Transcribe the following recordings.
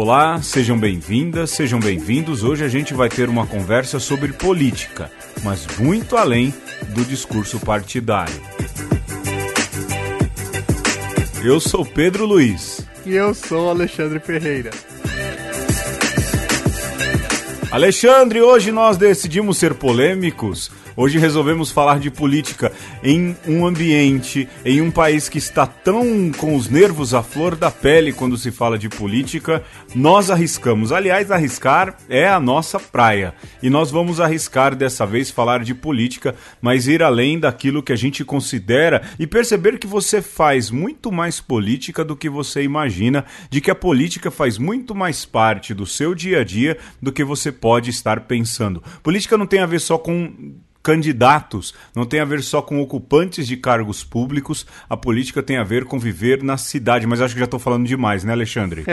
Olá, sejam bem-vindas, sejam bem-vindos. Hoje a gente vai ter uma conversa sobre política, mas muito além do discurso partidário. Eu sou Pedro Luiz. E eu sou Alexandre Ferreira. Alexandre, hoje nós decidimos ser polêmicos Hoje resolvemos falar de política em um ambiente, em um país que está tão com os nervos à flor da pele quando se fala de política. Nós arriscamos. Aliás, arriscar é a nossa praia. E nós vamos arriscar dessa vez falar de política, mas ir além daquilo que a gente considera e perceber que você faz muito mais política do que você imagina, de que a política faz muito mais parte do seu dia a dia do que você pode estar pensando. Política não tem a ver só com candidatos, não tem a ver só com ocupantes de cargos públicos, a política tem a ver com viver na cidade. Mas acho que já estou falando demais, né, Alexandre?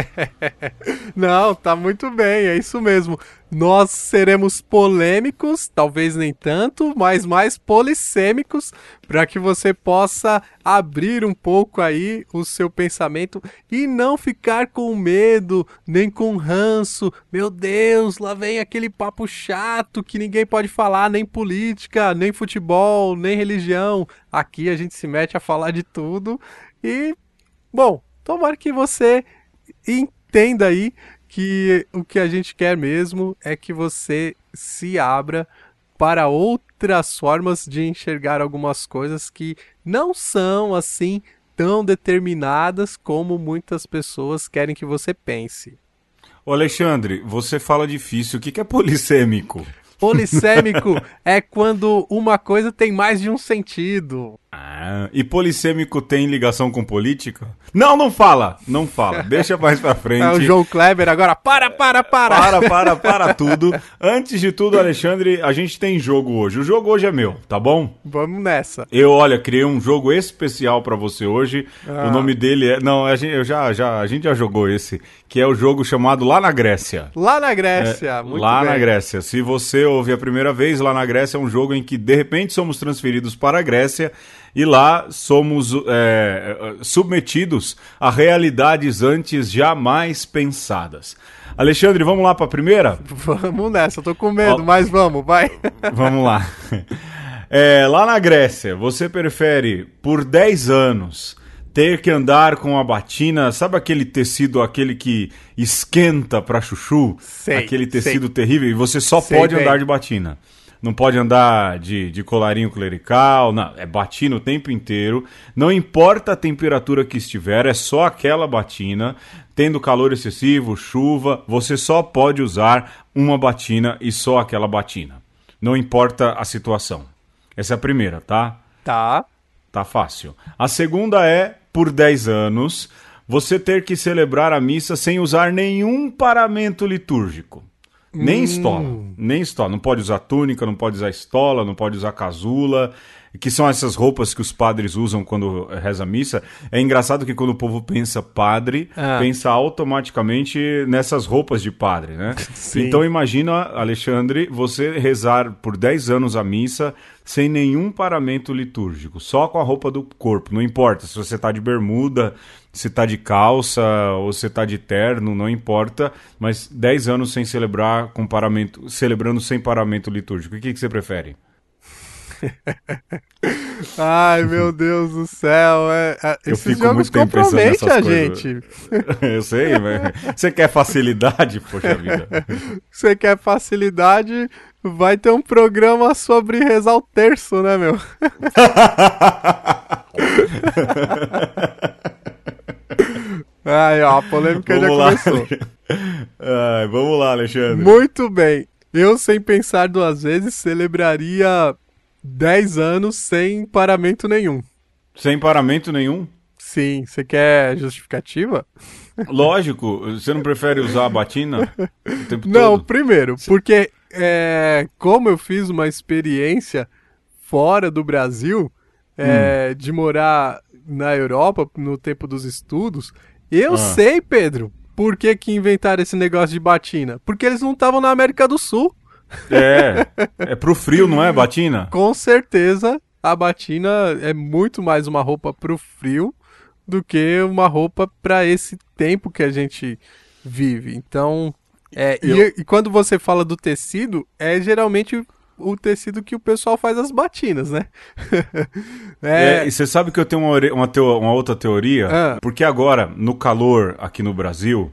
não, tá muito bem, é isso mesmo. Nós seremos polêmicos, talvez nem tanto, mas mais polissêmicos, para que você possa abrir um pouco aí o seu pensamento e não ficar com medo, nem com ranço. Meu Deus, lá vem aquele papo chato que ninguém pode falar, nem política, nem futebol, nem religião. Aqui a gente se mete a falar de tudo e, bom, tomara que você entenda aí que o que a gente quer mesmo é que você se abra para outras formas de enxergar algumas coisas que não são assim tão determinadas como muitas pessoas querem que você pense. Ô Alexandre, você fala difícil. O que é polissêmico? Polissêmico é quando uma coisa tem mais de um sentido. Ah, e polissêmico tem ligação com política? Não, não fala, não fala. Deixa mais pra frente. É o João Kleber agora. Para, para, para. Para, para, para tudo. Antes de tudo, Alexandre, a gente tem jogo hoje. O jogo hoje é meu, tá bom? Vamos nessa. Eu, olha, criei um jogo especial para você hoje. Ah. O nome dele é, não, a gente, eu já, já, a gente já jogou esse, que é o jogo chamado Lá na Grécia. Lá na Grécia, é, muito Lá bem. na Grécia. Se você ouve a primeira vez, Lá na Grécia é um jogo em que de repente somos transferidos para a Grécia e lá somos é, submetidos a realidades antes jamais pensadas. Alexandre, vamos lá para a primeira? Vamos nessa, eu tô com medo, Ó, mas vamos, vai. Vamos lá. É, lá na Grécia, você prefere por 10 anos ter que andar com a batina, sabe aquele tecido, aquele que esquenta para chuchu? Sei, aquele tecido sei. terrível, e você só sei pode bem. andar de batina não pode andar de, de colarinho clerical, não, é batina o tempo inteiro. Não importa a temperatura que estiver, é só aquela batina. Tendo calor excessivo, chuva, você só pode usar uma batina e só aquela batina. Não importa a situação. Essa é a primeira, tá? Tá. Tá fácil. A segunda é, por 10 anos, você ter que celebrar a missa sem usar nenhum paramento litúrgico. Nem hum. estola. Nem estola. Não pode usar túnica, não pode usar estola, não pode usar casula, que são essas roupas que os padres usam quando reza a missa. É engraçado que quando o povo pensa padre, ah. pensa automaticamente nessas roupas de padre, né? Sim. Então imagina, Alexandre, você rezar por 10 anos a missa sem nenhum paramento litúrgico, só com a roupa do corpo. Não importa se você está de bermuda, se está de calça ou se está de terno, não importa, mas 10 anos sem celebrar com paramento, celebrando sem paramento litúrgico. O que, que você prefere? Ai, meu Deus do céu. É, é, eu fico muito tempo pensando a gente. eu sei, mas você quer facilidade, poxa vida. Você quer facilidade, vai ter um programa sobre rezar o terço, né, meu? Ai, ó, a polêmica vamos já lá. começou. Ai, vamos lá, Alexandre. Muito bem. Eu, sem pensar duas vezes, celebraria 10 anos sem paramento nenhum. Sem paramento nenhum? Sim. Você quer justificativa? Lógico. Você não prefere usar a batina o tempo não, todo? Não, primeiro, porque é, como eu fiz uma experiência fora do Brasil, é, hum. de morar na Europa no tempo dos estudos, eu ah. sei, Pedro, por que, que inventaram esse negócio de batina. Porque eles não estavam na América do Sul. É, é pro frio, não é, batina? Com certeza, a batina é muito mais uma roupa pro frio do que uma roupa para esse tempo que a gente vive. Então, é, eu... e, e, quando você fala do tecido, é geralmente o tecido que o pessoal faz as batinas, né? é... é... e você sabe que eu tenho uma, uma, teo... uma outra teoria? Ah. Porque agora, no calor aqui no Brasil,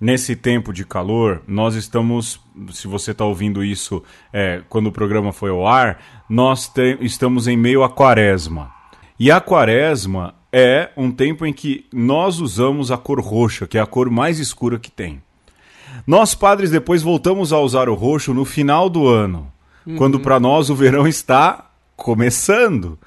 nesse tempo de calor, nós estamos, se você está ouvindo isso é, quando o programa foi ao ar, nós te... estamos em meio à quaresma. E a quaresma é um tempo em que nós usamos a cor roxa, que é a cor mais escura que tem. Nós, padres, depois voltamos a usar o roxo no final do ano, uhum. quando para nós o verão está começando.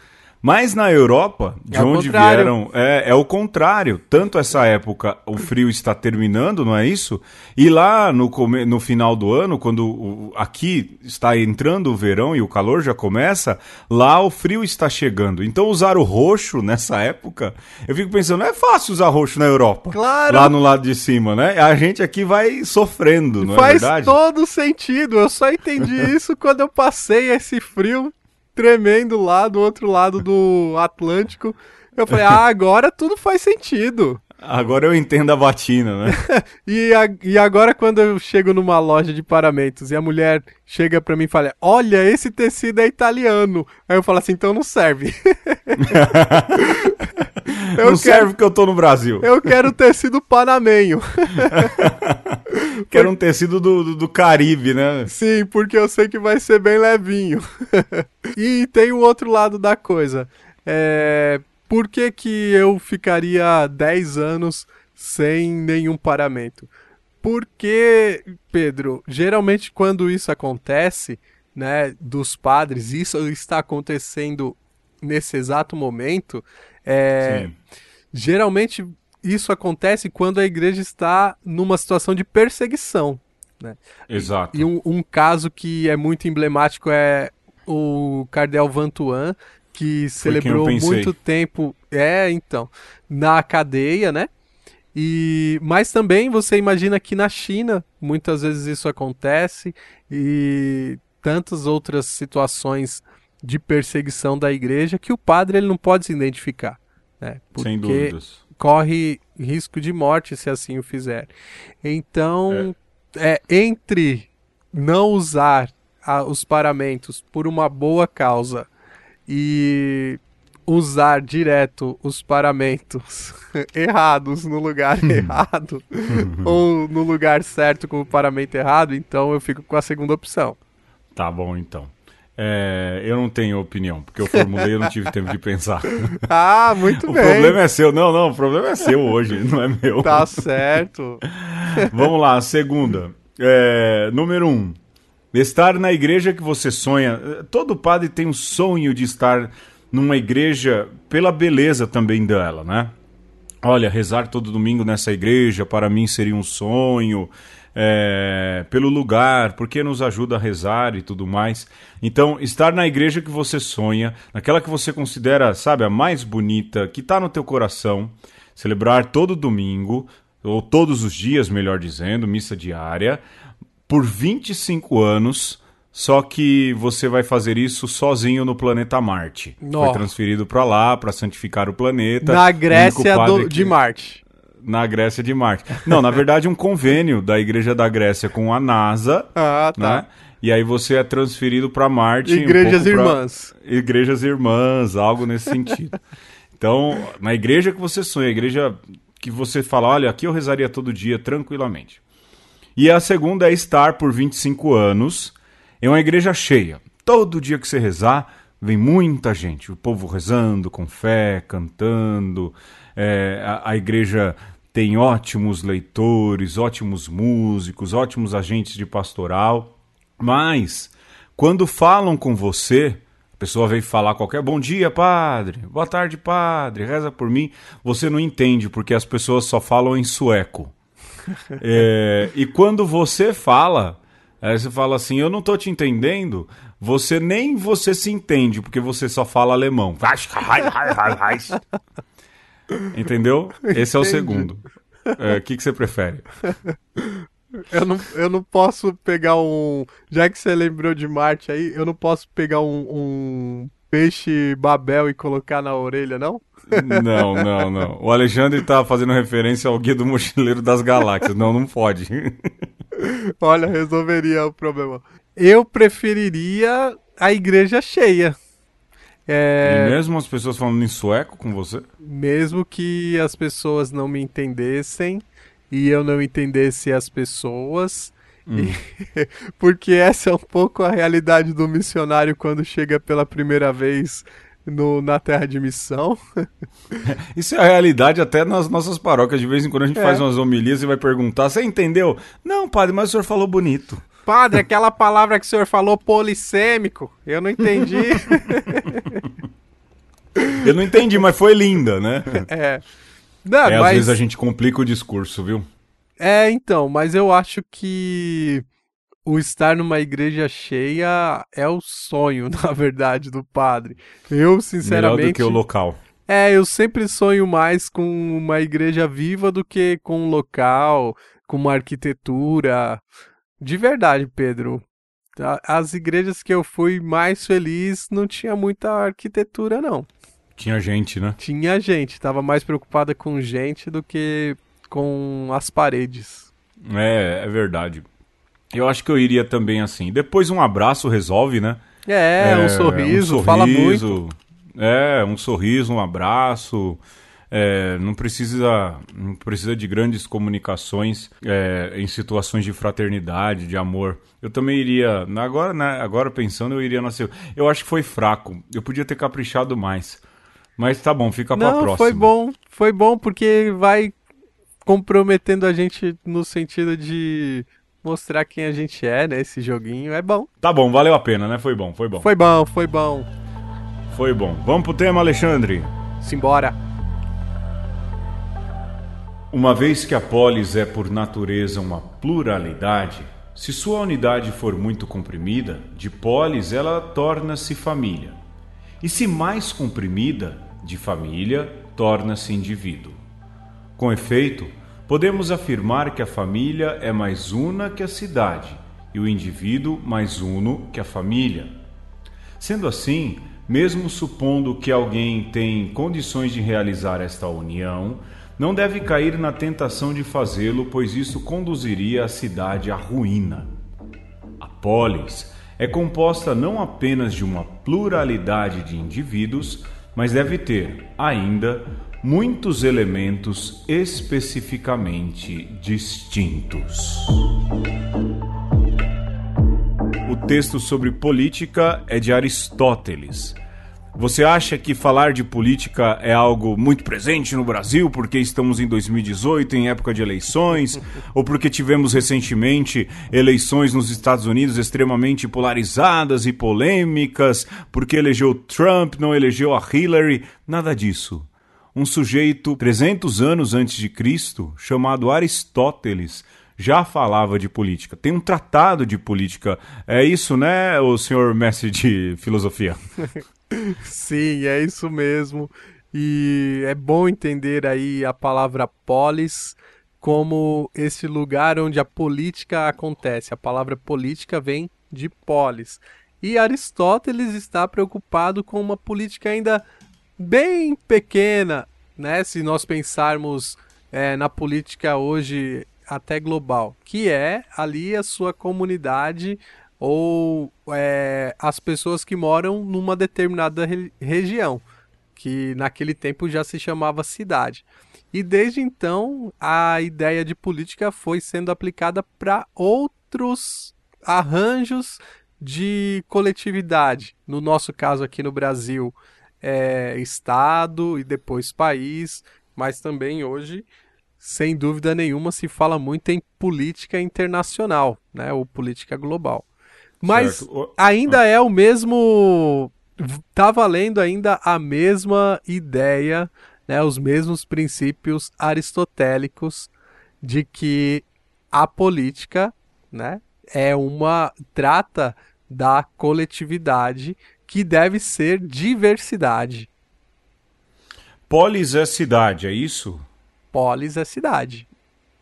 Mas na Europa, de é onde vieram, é, é o contrário. Tanto essa época o frio está terminando, não é isso? E lá no, no final do ano, quando o, aqui está entrando o verão e o calor já começa, lá o frio está chegando. Então usar o roxo nessa época, eu fico pensando, não é fácil usar roxo na Europa. Claro. Lá no lado de cima, né? A gente aqui vai sofrendo, não Faz é verdade? Faz todo sentido. Eu só entendi isso quando eu passei esse frio tremendo lá do outro lado do Atlântico. Eu falei, ah, agora tudo faz sentido. Agora eu entendo a batina, né? e, a, e agora quando eu chego numa loja de paramentos e a mulher chega pra mim e fala, olha, esse tecido é italiano. Aí eu falo assim, então não serve. eu não quero, serve porque eu tô no Brasil. Eu quero tecido panamenho. quero um tecido do, do, do, Caribe, né? Sim, porque eu sei que vai ser bem levinho. e tem o outro lado da coisa. É, por que, que eu ficaria 10 anos sem nenhum paramento? Porque, Pedro, geralmente quando isso acontece, né, dos padres, isso está acontecendo nesse exato momento, é, geralmente isso acontece quando a igreja está numa situação de perseguição. Né? Exato. E, e um, um, caso que é muito emblemático é o Cardel Vantuan, que celebrou muito tempo, é, então, na cadeia, né? E mas também você imagina que na China muitas vezes isso acontece e tantas outras situações de perseguição da igreja que o padre ele não pode se identificar, né? Porque Sem dúvidas. corre risco de morte se assim o fizer. Então, é, é entre não usar a, os paramentos por uma boa causa e usar direto os paramentos errados no lugar errado ou no lugar certo com o paramento errado, então eu fico com a segunda opção. Tá bom, então. É, eu não tenho opinião, porque eu formulei e não tive tempo de pensar. Ah, muito o bem. O problema é seu. Não, não, o problema é seu hoje, não é meu. Tá certo. Vamos lá, segunda. É, número um. Estar na igreja que você sonha. Todo padre tem um sonho de estar numa igreja pela beleza também dela, né? Olha, rezar todo domingo nessa igreja para mim seria um sonho. É, pelo lugar, porque nos ajuda a rezar e tudo mais. Então, estar na igreja que você sonha, naquela que você considera, sabe, a mais bonita, que está no teu coração, celebrar todo domingo, ou todos os dias, melhor dizendo, missa diária, por 25 anos, só que você vai fazer isso sozinho no planeta Marte. Oh. Foi transferido para lá para santificar o planeta. Na Grécia do, de Marte. Na Grécia de Marte. Não, na verdade, um convênio da Igreja da Grécia com a NASA. Ah, tá. Né? E aí você é transferido para Marte. Igrejas um Irmãs. Pra... Igrejas Irmãs, algo nesse sentido. Então, na igreja que você sonha, a igreja que você fala, olha, aqui eu rezaria todo dia tranquilamente. E a segunda é estar por 25 anos em uma igreja cheia. Todo dia que você rezar, vem muita gente, o povo rezando com fé, cantando. É, a, a igreja tem ótimos leitores, ótimos músicos, ótimos agentes de pastoral. Mas, quando falam com você, a pessoa vem falar qualquer bom dia, padre, boa tarde, padre, reza por mim. Você não entende porque as pessoas só falam em sueco. É, e quando você fala, aí você fala assim, eu não estou te entendendo, você nem você se entende, porque você só fala alemão. Entendeu? Esse é o segundo. O é, que, que você prefere? Eu não, eu não posso pegar um. Já que você lembrou de Marte aí, eu não posso pegar um, um peixe Babel e colocar na orelha, não? Não, não, não. O Alexandre tá fazendo referência ao Guia do Mochileiro das Galáxias. Não, não pode. Olha, resolveria o problema. Eu preferiria a igreja cheia. É... E mesmo as pessoas falando em sueco com você? Mesmo que as pessoas não me entendessem e eu não entendesse as pessoas. Hum. E... Porque essa é um pouco a realidade do missionário quando chega pela primeira vez no, na terra de missão. Isso é a realidade até nas nossas paróquias. De vez em quando a gente é. faz umas homilias e vai perguntar: Você entendeu? Não, padre, mas o senhor falou bonito. Padre, aquela palavra que o senhor falou, polissêmico, eu não entendi. eu não entendi, mas foi linda, né? É. Não, é, mas... Às vezes a gente complica o discurso, viu? É, então, mas eu acho que o estar numa igreja cheia é o sonho, na verdade, do padre. Eu, sinceramente. Melhor do que o local. É, eu sempre sonho mais com uma igreja viva do que com um local, com uma arquitetura. De verdade, Pedro. As igrejas que eu fui mais feliz não tinha muita arquitetura, não. Tinha gente, né? Tinha gente. Tava mais preocupada com gente do que com as paredes. É, é verdade. Eu acho que eu iria também assim. Depois um abraço resolve, né? É, é um, sorriso, um, sorriso, fala muito. É, um sorriso, um abraço. É, não precisa não precisa de grandes comunicações é, em situações de fraternidade, de amor. Eu também iria agora, né, agora pensando eu iria nascer. Eu acho que foi fraco. Eu podia ter caprichado mais. Mas tá bom, fica para próxima. Foi bom, foi bom porque vai comprometendo a gente no sentido de mostrar quem a gente é, né? Esse joguinho é bom. Tá bom, valeu a pena, né? Foi bom, foi bom. Foi bom, foi bom. Foi bom. Vamos pro tema, Alexandre? Simbora. Uma vez que a polis é por natureza uma pluralidade, se sua unidade for muito comprimida, de polis ela torna-se família. E se mais comprimida, de família, torna-se indivíduo. Com efeito, podemos afirmar que a família é mais una que a cidade e o indivíduo mais uno que a família. Sendo assim, mesmo supondo que alguém tem condições de realizar esta união, não deve cair na tentação de fazê-lo, pois isso conduziria a cidade à ruína. A polis é composta não apenas de uma pluralidade de indivíduos, mas deve ter, ainda, muitos elementos especificamente distintos. O texto sobre política é de Aristóteles. Você acha que falar de política é algo muito presente no Brasil porque estamos em 2018, em época de eleições, ou porque tivemos recentemente eleições nos Estados Unidos extremamente polarizadas e polêmicas, porque elegeu Trump, não elegeu a Hillary? Nada disso um sujeito 300 anos antes de Cristo, chamado Aristóteles, já falava de política. Tem um tratado de política. É isso, né, o senhor mestre de filosofia? Sim, é isso mesmo. E é bom entender aí a palavra polis como esse lugar onde a política acontece. A palavra política vem de polis. E Aristóteles está preocupado com uma política ainda bem pequena, né? Se nós pensarmos é, na política hoje até global, que é ali a sua comunidade ou é, as pessoas que moram numa determinada re região, que naquele tempo já se chamava cidade. E desde então a ideia de política foi sendo aplicada para outros arranjos de coletividade. No nosso caso aqui no Brasil, é, estado e depois país, mas também hoje, sem dúvida nenhuma, se fala muito em política internacional, né, ou política global. Mas ainda é o mesmo. Tá valendo ainda a mesma ideia, né, os mesmos princípios aristotélicos de que a política, né, é uma trata da coletividade que deve ser diversidade. Polis é cidade, é isso? Polis é cidade.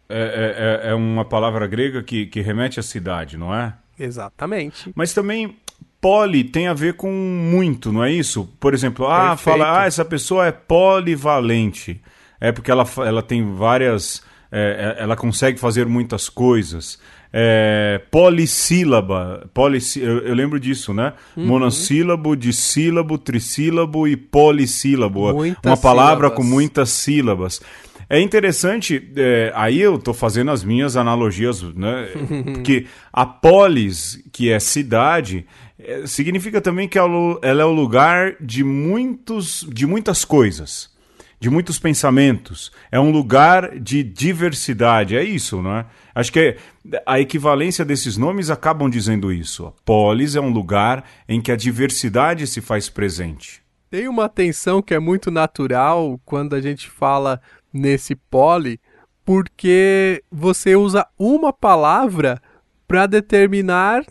É, é, é, é uma palavra grega que, que remete à cidade, não é? Exatamente. Mas também poli tem a ver com muito, não é isso? Por exemplo, ah, Perfeito. fala, ah, essa pessoa é polivalente. É porque ela, ela tem várias. é, é, ela consegue fazer muitas coisas. É, polissílaba. Polissi eu, eu lembro disso, né? Uhum. Monossílabo, dissílabo, trissílabo e polissílabo. Muitas Uma palavra sílabas. com muitas sílabas. É interessante, é, aí eu tô fazendo as minhas analogias, né? Porque a polis, que é cidade, é, significa também que ela ela é o lugar de, muitos, de muitas coisas, de muitos pensamentos. É um lugar de diversidade, é isso, não é? Acho que a equivalência desses nomes acabam dizendo isso. A polis é um lugar em que a diversidade se faz presente. Tem uma tensão que é muito natural quando a gente fala nesse poli, porque você usa uma palavra para determinar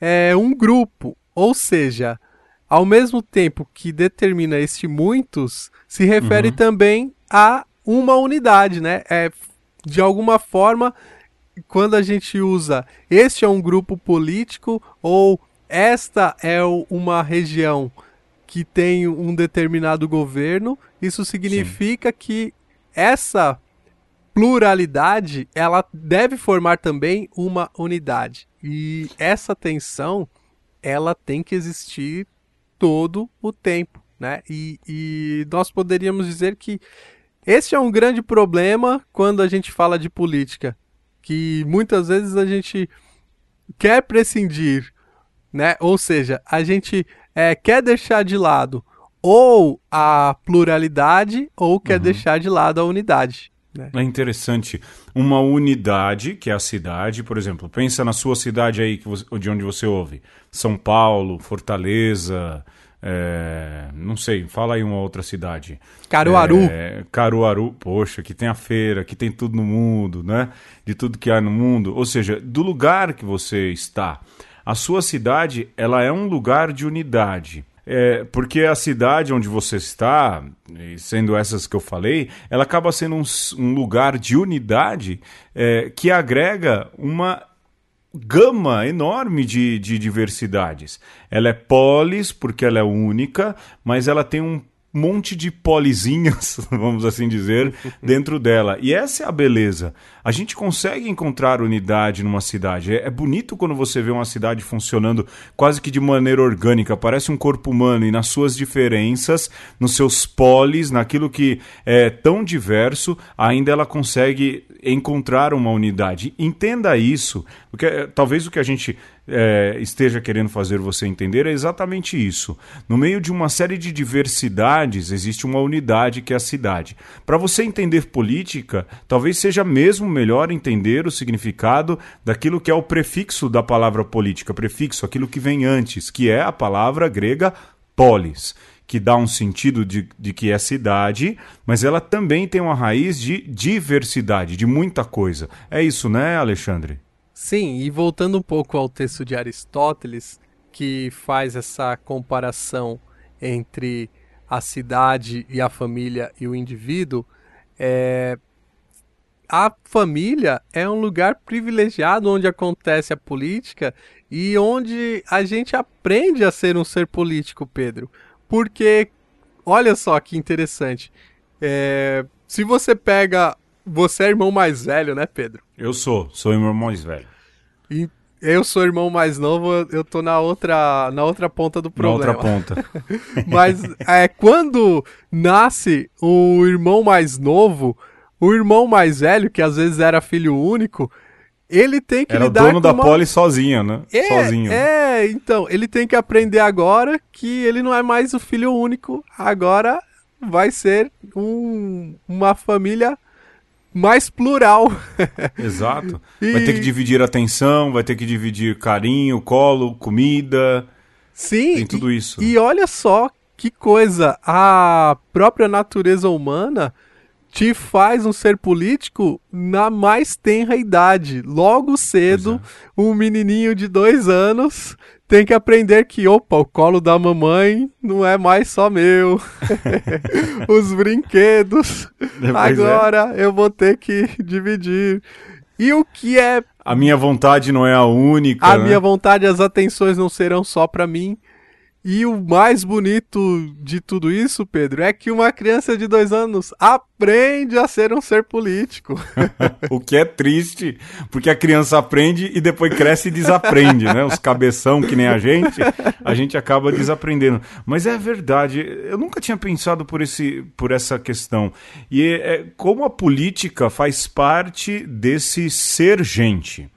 é, um grupo. Ou seja, ao mesmo tempo que determina este muitos, se refere também a uma unidade, né? É, de alguma forma, quando a gente usa este é um grupo político ou esta é uma região que tem um determinado governo, isso significa que essa pluralidade ela deve formar também uma unidade. E essa tensão ela tem que existir todo o tempo, né? E, e nós poderíamos dizer que esse é um grande problema quando a gente fala de política, que muitas vezes a gente quer prescindir, né? Ou seja, a gente é, quer deixar de lado ou a pluralidade ou quer deixar de lado a unidade. Né? É interessante. Uma unidade, que é a cidade, por exemplo, pensa na sua cidade aí que você- de onde você ouve. São Paulo, Fortaleza, é, não sei, fala aí uma outra cidade. Caruaru. É, Caruaru, poxa, que tem a feira, que tem tudo no mundo, né? De tudo que há no mundo. Ou seja, do lugar que você está. A sua cidade, ela é um lugar de unidade. É, porque a cidade onde você está, sendo essas que eu falei, ela acaba sendo um, um lugar de unidade é, que agrega uma gama enorme de, de diversidades. Ela é polis porque ela é única, mas ela tem um monte de polizinhas, vamos assim dizer, dentro dela. E essa é a beleza. A gente consegue encontrar unidade numa cidade. É, é bonito quando você vê uma cidade funcionando quase que de maneira orgânica, parece um corpo humano e nas suas diferenças, nos seus polis, naquilo que é tão diverso, ainda ela consegue encontrar uma unidade. Entenda isso, porque é, talvez o que a gente é, esteja querendo fazer você entender é exatamente isso. No meio de uma série de diversidades, existe uma unidade que é a cidade. Para você entender política, talvez seja mesmo melhor entender o significado daquilo que é o prefixo da palavra política, prefixo, aquilo que vem antes, que é a palavra grega polis que dá um sentido de, de que é cidade, mas ela também tem uma raiz de diversidade, de muita coisa. É isso, né, Alexandre? Sim, e voltando um pouco ao texto de Aristóteles, que faz essa comparação entre a cidade e a família e o indivíduo, é... a família é um lugar privilegiado onde acontece a política e onde a gente aprende a ser um ser político, Pedro. Porque, olha só que interessante, é... se você pega. Você é irmão mais velho, né, Pedro? Eu sou, sou irmão mais velho. E eu sou irmão mais novo, eu tô na outra, na outra ponta do Na problema. outra ponta. Mas é, quando nasce o irmão mais novo, o irmão mais velho, que às vezes era filho único, ele tem que Era o lidar dono com da uma... poli sozinho, né? É, Sozinho. é, então, ele tem que aprender agora que ele não é mais o filho único, agora vai ser um- uma família mais plural. Exato. E- Vai ter que dividir atenção, vai ter que dividir carinho, colo, comida. Sim, Tem tudo e- isso. E olha só que coisa, a própria natureza humana te faz um ser político na mais tenra idade. Logo cedo, é. um menininho de dois anos tem que aprender que, opa, o colo da mamãe não é mais só meu. Os brinquedos, é. agora eu vou ter que dividir. E o que é. A minha vontade não é a única. A né? minha vontade, as atenções não serão só para mim. E o mais bonito de tudo isso, Pedro, é que uma criança de dois anos aprende a ser um ser político. o que é triste, porque a criança aprende e depois cresce e desaprende, né? Os cabeção que nem a gente, a gente acaba desaprendendo. Mas é verdade, eu nunca tinha pensado por, esse, por essa questão. E é, como a política faz parte desse ser gente.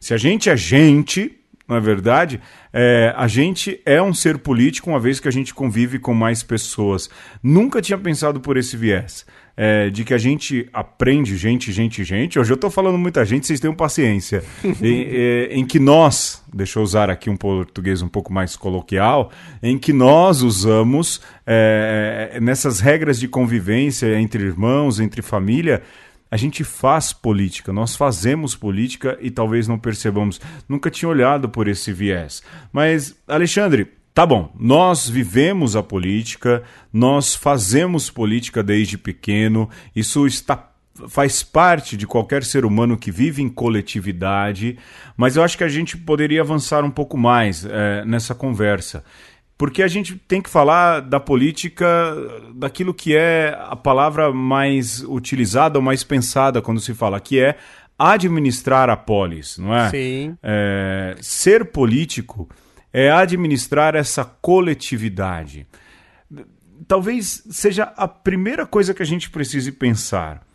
Se a gente é gente, não é verdade? É, a gente é um ser político uma vez que a gente convive com mais pessoas. Nunca tinha pensado por esse viés. É, de que a gente aprende gente, gente, gente. Hoje eu estou falando muita gente, vocês tenham paciência. em, é, em, que nós, deixa eu usar aqui um português um pouco mais coloquial, em que nós usamos é, nessas regras de convivência entre irmãos, entre família, a gente faz política, nós fazemos política e talvez não percebamos. Nunca tinha olhado por esse viés. Mas, Alexandre, tá bom, nós vivemos a política, nós fazemos política desde pequeno, isso está faz parte de qualquer ser humano que vive em coletividade, mas eu acho que a gente poderia avançar um pouco mais é, nessa conversa porque a gente tem que falar da política, daquilo que é a palavra mais utilizada ou mais pensada quando se fala, que é administrar a polis, não é? Sim. É, ser político é administrar essa coletividade. Talvez seja a primeira coisa que a gente precise pensar.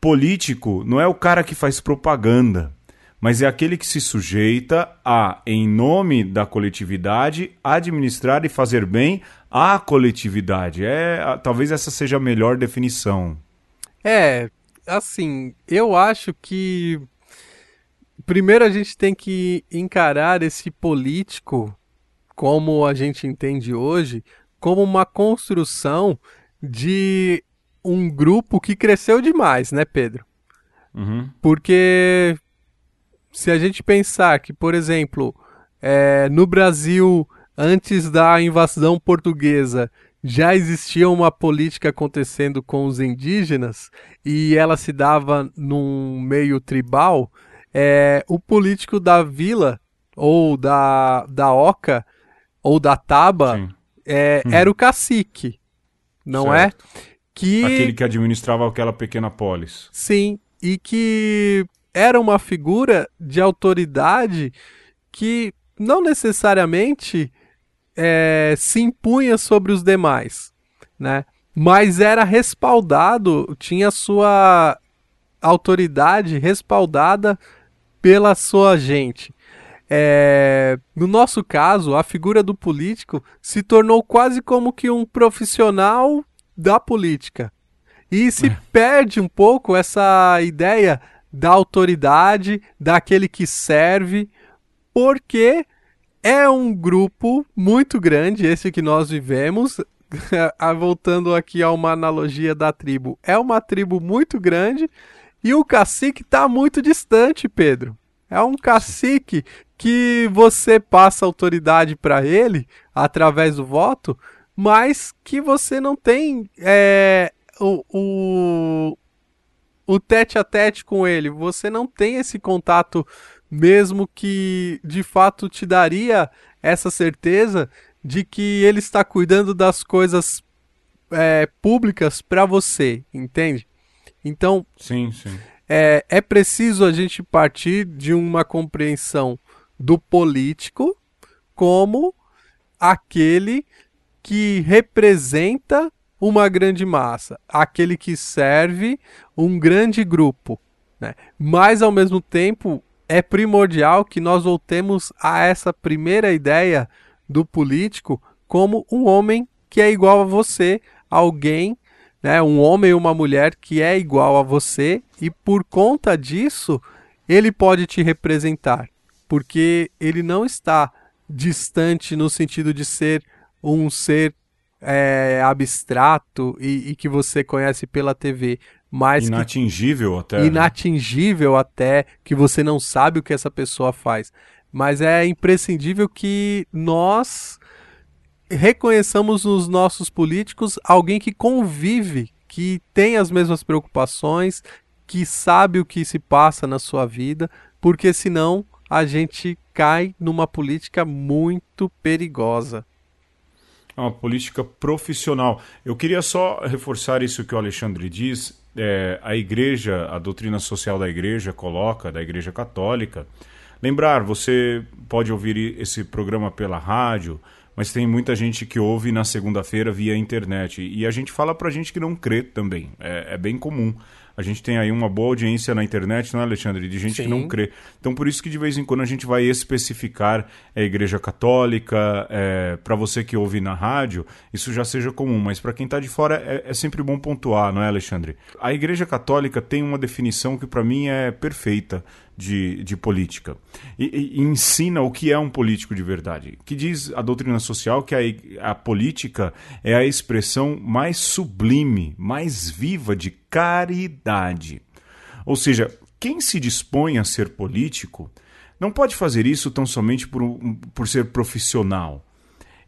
Político não é o cara que faz propaganda mas é aquele que se sujeita a, em nome da coletividade, administrar e fazer bem à coletividade. É, talvez essa seja a melhor definição. É, assim, eu acho que primeiro a gente tem que encarar esse político como a gente entende hoje, como uma construção de um grupo que cresceu demais, né, Pedro? Uhum. Porque se a gente pensar que, por exemplo, é, no Brasil, antes da invasão portuguesa, já existia uma política acontecendo com os indígenas e ela se dava num meio tribal, é, o político da vila ou da, da oca ou da taba é, hum. era o cacique, não é? certo. é? Que... Aquele que administrava aquela pequena polis. Sim, e que era uma figura de autoridade que não necessariamente é, se impunha sobre os demais, né? Mas era respaldado, tinha sua autoridade respaldada pela sua gente. É, no nosso caso, a figura do político se tornou quase como que um profissional da política. E se é. perde um pouco essa ideia da autoridade, daquele que serve, porque é um grupo muito grande, esse que nós vivemos. Ah, voltando aqui a uma analogia da tribo, é uma tribo muito grande e o cacique está muito distante, Pedro. É um cacique que você passa autoridade para ele através do voto, mas que você não tem é, o, o, o tete a tete com ele, você não tem esse contato mesmo que de fato te daria essa certeza de que ele está cuidando das coisas é, públicas para você, entende? Então, sim, sim. É, é preciso a gente partir de uma compreensão do político como aquele que representa uma grande massa, aquele que serve um grande grupo. Né? Mas, ao mesmo tempo, é primordial que nós voltemos a essa primeira ideia do político como um homem que é igual a você, alguém, né, um homem ou uma mulher que é igual a você e por conta disso ele pode te representar, porque ele não está distante no sentido de ser um ser é, abstrato e, e, que você conhece pela TV, mas inatingível que, até, né? inatingível né? até que você não sabe o que essa pessoa faz. Mas é imprescindível que nós reconheçamos nos nossos políticos alguém que convive, que tem as mesmas preocupações, que sabe o que se passa na sua vida, porque senão a gente cai numa política muito perigosa. É uma política profissional. Eu queria só reforçar isso que o Alexandre diz. É, a igreja, a doutrina social da igreja coloca, da igreja católica. Lembrar, você pode ouvir esse programa pela rádio, mas tem muita gente que ouve na segunda-feira via internet. E a gente fala pra gente que não crê também. É, é bem comum a gente tem aí uma boa audiência na internet, não é, Alexandre? De gente Sim. que não crê. Então, por isso que de vez em quando a gente vai especificar a Igreja Católica, é, para você que ouve na rádio, isso já seja comum, mas para quem está de fora é, é, sempre bom pontuar, não é, Alexandre? A Igreja Católica tem uma definição que para mim é perfeita de, de política. E, e, ensina o que é um político de verdade. Que diz a doutrina social que a, a política é a expressão mais sublime, mais viva de caridade. Ou seja, quem se dispõe a ser político não pode fazer isso tão somente por, por ser profissional.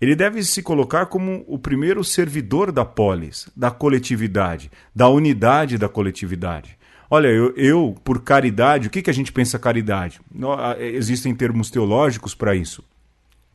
Ele deve se colocar como o primeiro servidor da polis, da coletividade, da unidade da coletividade. Olha, eu, eu, por caridade, o que, que a gente pensa caridade? Existem termos teológicos para isso.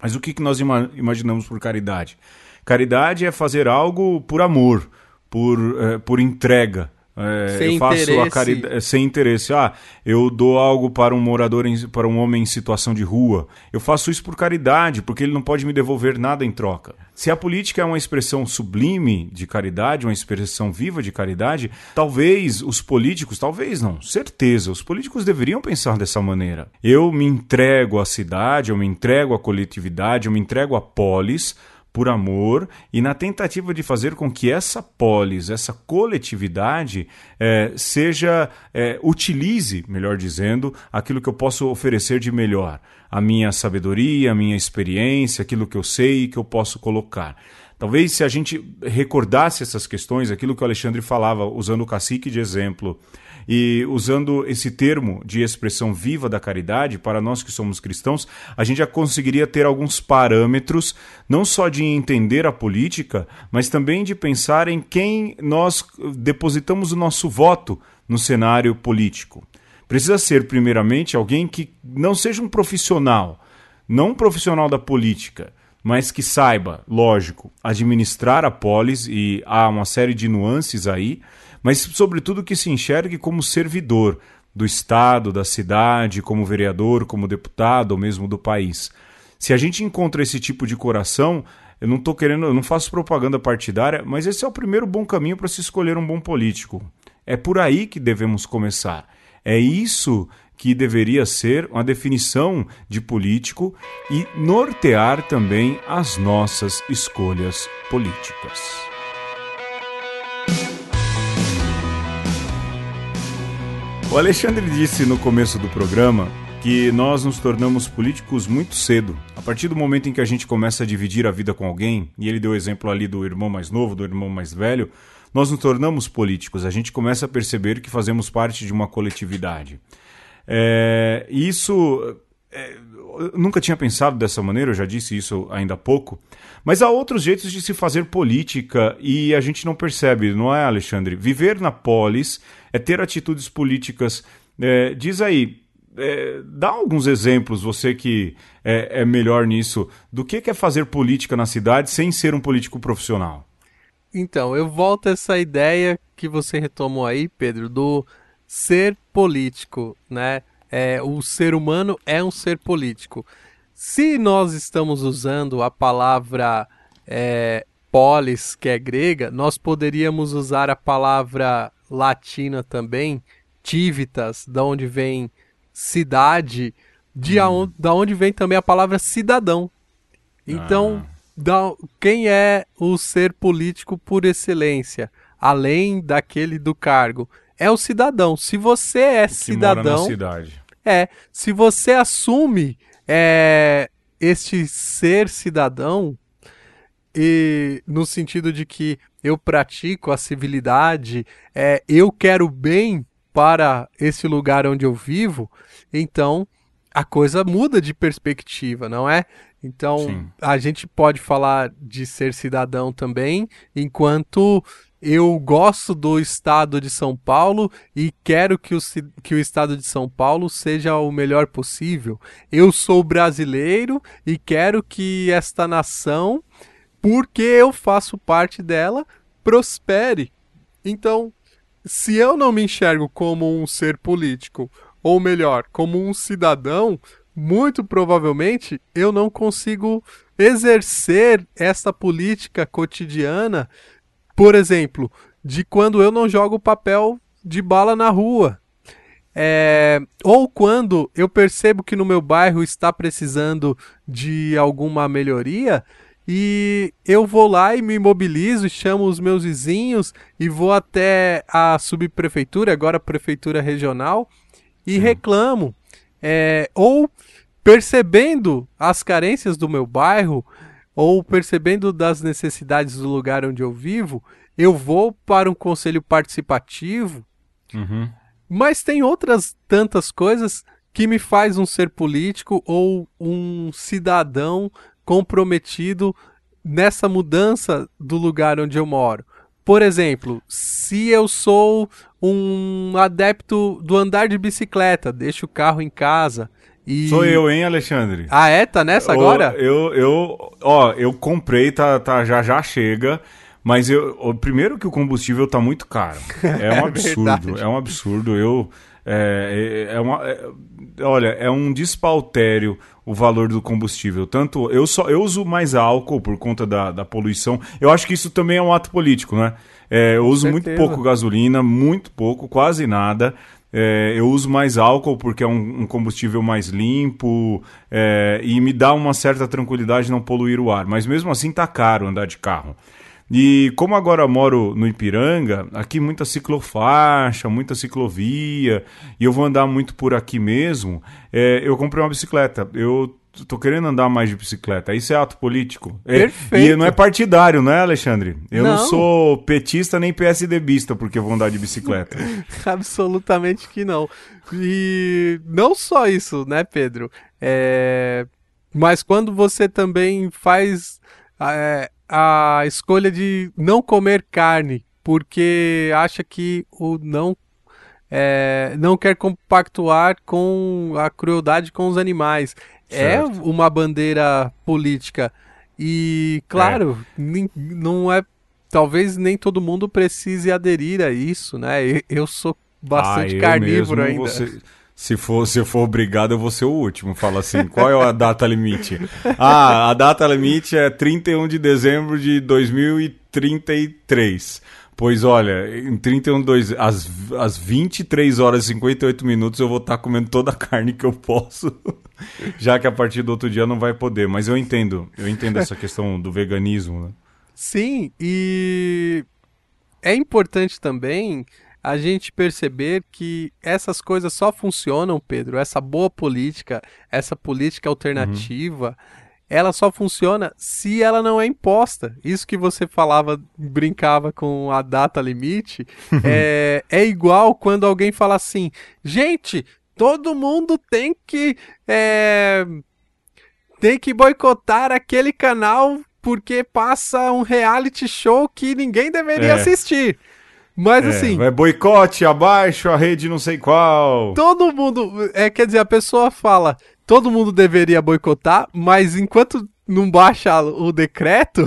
Mas o que, que nós ima imaginamos por caridade? Caridade é fazer algo por amor, por, é, por entrega, é, sem eu faço interesse. a caridade sem interesse. Ah, eu dou algo para um morador, em, para um homem em situação de rua. Eu faço isso por caridade, porque ele não pode me devolver nada em troca. Se a política é uma expressão sublime de caridade, uma expressão viva de caridade, talvez os políticos, talvez não, certeza, os políticos deveriam pensar dessa maneira. Eu me entrego à cidade, eu me entrego à coletividade, eu me entrego à polis por amor e na tentativa de fazer com que essa polis, essa coletividade, é, seja é, utilize, melhor dizendo, aquilo que eu posso oferecer de melhor, a minha sabedoria, a minha experiência, aquilo que eu sei e que eu posso colocar. Talvez se a gente recordasse essas questões, aquilo que o Alexandre falava, usando o cacique de exemplo, e usando esse termo de expressão viva da caridade, para nós que somos cristãos, a gente já conseguiria ter alguns parâmetros, não só de entender a política, mas também de pensar em quem nós depositamos o nosso voto no cenário político. Precisa ser, primeiramente, alguém que não seja um profissional, não um profissional da política, mas que saiba, lógico, administrar a polis, e há uma série de nuances aí, mas sobretudo que se enxergue como servidor do Estado, da cidade, como vereador, como deputado ou mesmo do país. Se a gente encontra esse tipo de coração, eu não estou querendo, eu não faço propaganda partidária, mas esse é o primeiro bom caminho para se escolher um bom político. É por aí que devemos começar. É isso que deveria ser uma definição de político e nortear também as nossas escolhas políticas. O Alexandre disse no começo do programa que nós nos tornamos políticos muito cedo. A partir do momento em que a gente começa a dividir a vida com alguém, e ele deu o exemplo ali do irmão mais novo, do irmão mais velho, nós nos tornamos políticos. A gente começa a perceber que fazemos parte de uma coletividade. É, isso é, nunca tinha pensado dessa maneira, eu já disse isso ainda há pouco. Mas há outros jeitos de se fazer política e a gente não percebe, não é, Alexandre? Viver na polis é ter atitudes políticas. É, diz aí, é, dá alguns exemplos, você que é, é, melhor nisso, do que é fazer política na cidade sem ser um político profissional. Então, eu volto a essa ideia que você retomou aí, Pedro, do ser político, né? É, o ser humano é um ser político. Se nós estamos usando a palavra é, polis, que é grega, nós poderíamos usar a palavra latina também, tivitas, da onde vem cidade, de hum. da onde vem também a palavra cidadão. Então, ah. da, quem é o ser político por excelência, além daquele do cargo? É o cidadão. Se você é que cidadão, é, se você assume é, este ser cidadão, e no sentido de que eu pratico a civilidade, é, eu quero bem para esse lugar onde eu vivo, então a coisa muda de perspectiva, não é? Então Sim. a gente pode falar de ser cidadão também, enquanto eu gosto do estado de São Paulo e quero que o, que o estado de São Paulo seja o melhor possível. Eu sou brasileiro e quero que esta nação, porque eu faço parte dela, prospere. Então, se eu não me enxergo como um ser político, ou melhor, como um cidadão, muito provavelmente eu não consigo exercer essa política cotidiana por exemplo, de quando eu não jogo papel de bala na rua. É, ou quando eu percebo que no meu bairro está precisando de alguma melhoria e eu vou lá e me mobilizo, chamo os meus vizinhos e vou até a subprefeitura, agora a prefeitura regional, e Sim. reclamo. É, ou percebendo as carências do meu bairro, ou percebendo das necessidades do lugar onde eu vivo, eu vou para um conselho participativo. Uhum. Mas tem outras tantas coisas que me faz um ser político ou um cidadão comprometido nessa mudança do lugar onde eu moro. Por exemplo, se eu sou um adepto do andar de bicicleta, deixo o carro em casa, e... Sou eu, hein, Alexandre? Ah, é? Tá nessa agora? Eu, eu, ó, eu comprei, tá, tá, já já chega. Mas eu, o primeiro que o combustível tá muito caro. É um é absurdo, é, é um absurdo. Eu é, é, é uma, é, olha, é um despautério o valor do combustível. Tanto eu só eu uso mais álcool por conta da, da poluição. Eu acho que isso também é um ato político, né? É, eu uso muito pouco gasolina, muito pouco, quase nada. É, eu uso mais álcool porque é um, um combustível mais limpo é, e me dá uma certa tranquilidade não poluir o ar. Mas mesmo assim tá caro andar de carro. E como agora moro no Ipiranga, aqui muita ciclofaixa, muita ciclovia, e eu vou andar muito por aqui mesmo, é, eu comprei uma bicicleta. Eu tô querendo andar mais de bicicleta. Isso é ato político. É, Perfeito. E não é partidário, não é, Alexandre? Eu não, não sou petista nem PSDBista porque vou andar de bicicleta. Absolutamente que não. E não só isso, né, Pedro? É... Mas quando você também faz é, a escolha de não comer carne porque acha que o não é, não quer compactuar com a crueldade com os animais é uma bandeira política. E, claro, é. não é. Talvez nem todo mundo precise aderir a isso, né? Eu sou bastante ah, carnívoro ainda. Você, se for, se for obrigado, eu vou ser o último. Fala assim, qual é a data limite? Ah, a data limite é 31 de dezembro de 2033. Pois olha, em 31, 2, às, às 23 horas e 58 minutos eu vou estar comendo toda a carne que eu posso, já que a partir do outro dia não vai poder. Mas eu entendo, eu entendo essa questão do veganismo. Né? Sim, e é importante também a gente perceber que essas coisas só funcionam, Pedro, essa boa política, essa política alternativa. Uhum ela só funciona se ela não é imposta. Isso que você falava, brincava com a data limite, é, é igual quando alguém fala assim: gente, todo mundo tem que. É, tem que boicotar aquele canal porque passa um reality show que ninguém deveria é. assistir. Mas é, assim. É boicote abaixo, a rede não sei qual. Todo mundo. É, quer dizer, a pessoa fala todo mundo deveria boicotar, mas enquanto não baixa o decreto,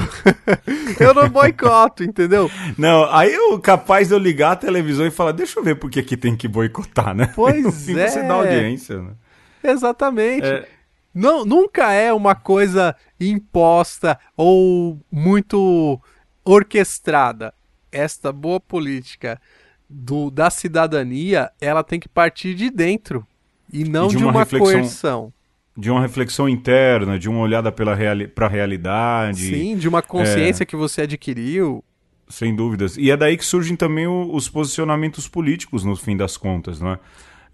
eu não boicoto, entendeu? Não, aí eu capaz de eu ligar a televisão e falar, deixa eu ver por que aqui tem que boicotar, né? Pois é. Você dá audiência, né? Exatamente. É... Não, nunca é uma coisa imposta ou muito orquestrada. Esta boa política do, da cidadania, ela tem que partir de dentro. E não e de, uma, de uma coerção. De uma reflexão interna, de uma olhada para reali a realidade. Sim, de uma consciência é... que você adquiriu. Sem dúvidas. E é daí que surgem também o, os posicionamentos políticos, no fim das contas, não é?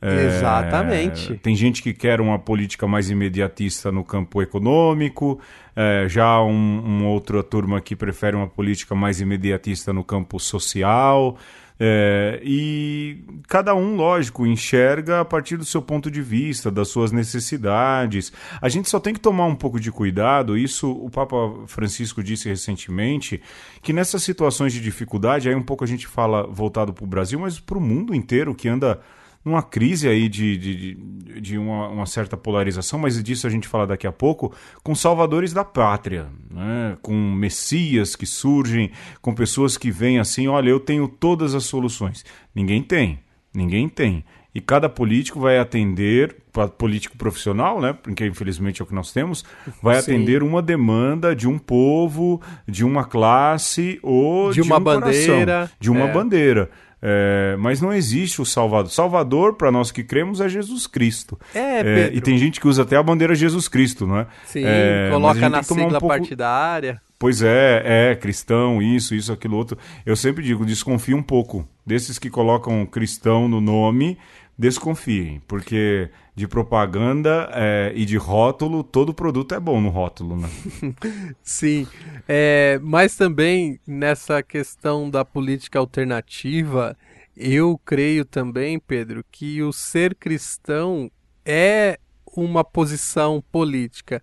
É, Exatamente. Tem gente que quer uma política mais imediatista no campo econômico, é, já um, uma outra turma que prefere uma política mais imediatista no campo social. É, e cada um, lógico, enxerga a partir do seu ponto de vista, das suas necessidades. A gente só tem que tomar um pouco de cuidado. Isso o Papa Francisco disse recentemente, que nessas situações de dificuldade, aí um pouco a gente fala voltado para o Brasil, mas para o mundo inteiro que anda numa crise aí de, de, de uma, uma, certa polarização, mas disso a gente fala daqui a pouco, com salvadores da pátria, né? com messias que surgem, com pessoas que vêm assim, olha, eu tenho todas as soluções. Ninguém tem, ninguém tem. E cada político vai atender, político profissional, né? Porque infelizmente é o que nós temos, vai Sim. atender uma demanda de um povo, de uma classe ou de, de uma um bandeira, coração, de uma é. bandeira. É, mas não existe o Salvador. Salvador, para nós que cremos, é Jesus Cristo. É, é, e tem gente que usa até a bandeira Jesus Cristo, não é? Sim, é, coloca na sigla um pouco... partidária. Pois é, é, cristão, isso, isso, aquilo outro. Eu sempre digo, desconfie um pouco desses que colocam cristão no nome, desconfiem, porque de propaganda é, e de rótulo, todo produto é bom no rótulo, né? Sim, é, mas também nessa questão da política alternativa, eu creio também, Pedro, que o ser cristão é uma posição política.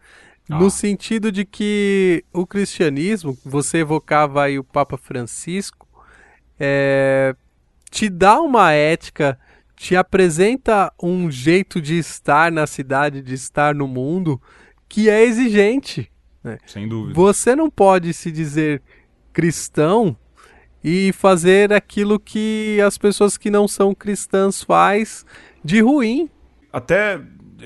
Ah. No sentido de que o cristianismo, você evocava aí o Papa Francisco, é, te dá uma ética te apresenta um jeito de estar na cidade, de estar no mundo, que é exigente. Né? Sem dúvida. Você não pode se dizer cristão e fazer aquilo que as pessoas que não são cristãs faz de ruim. Até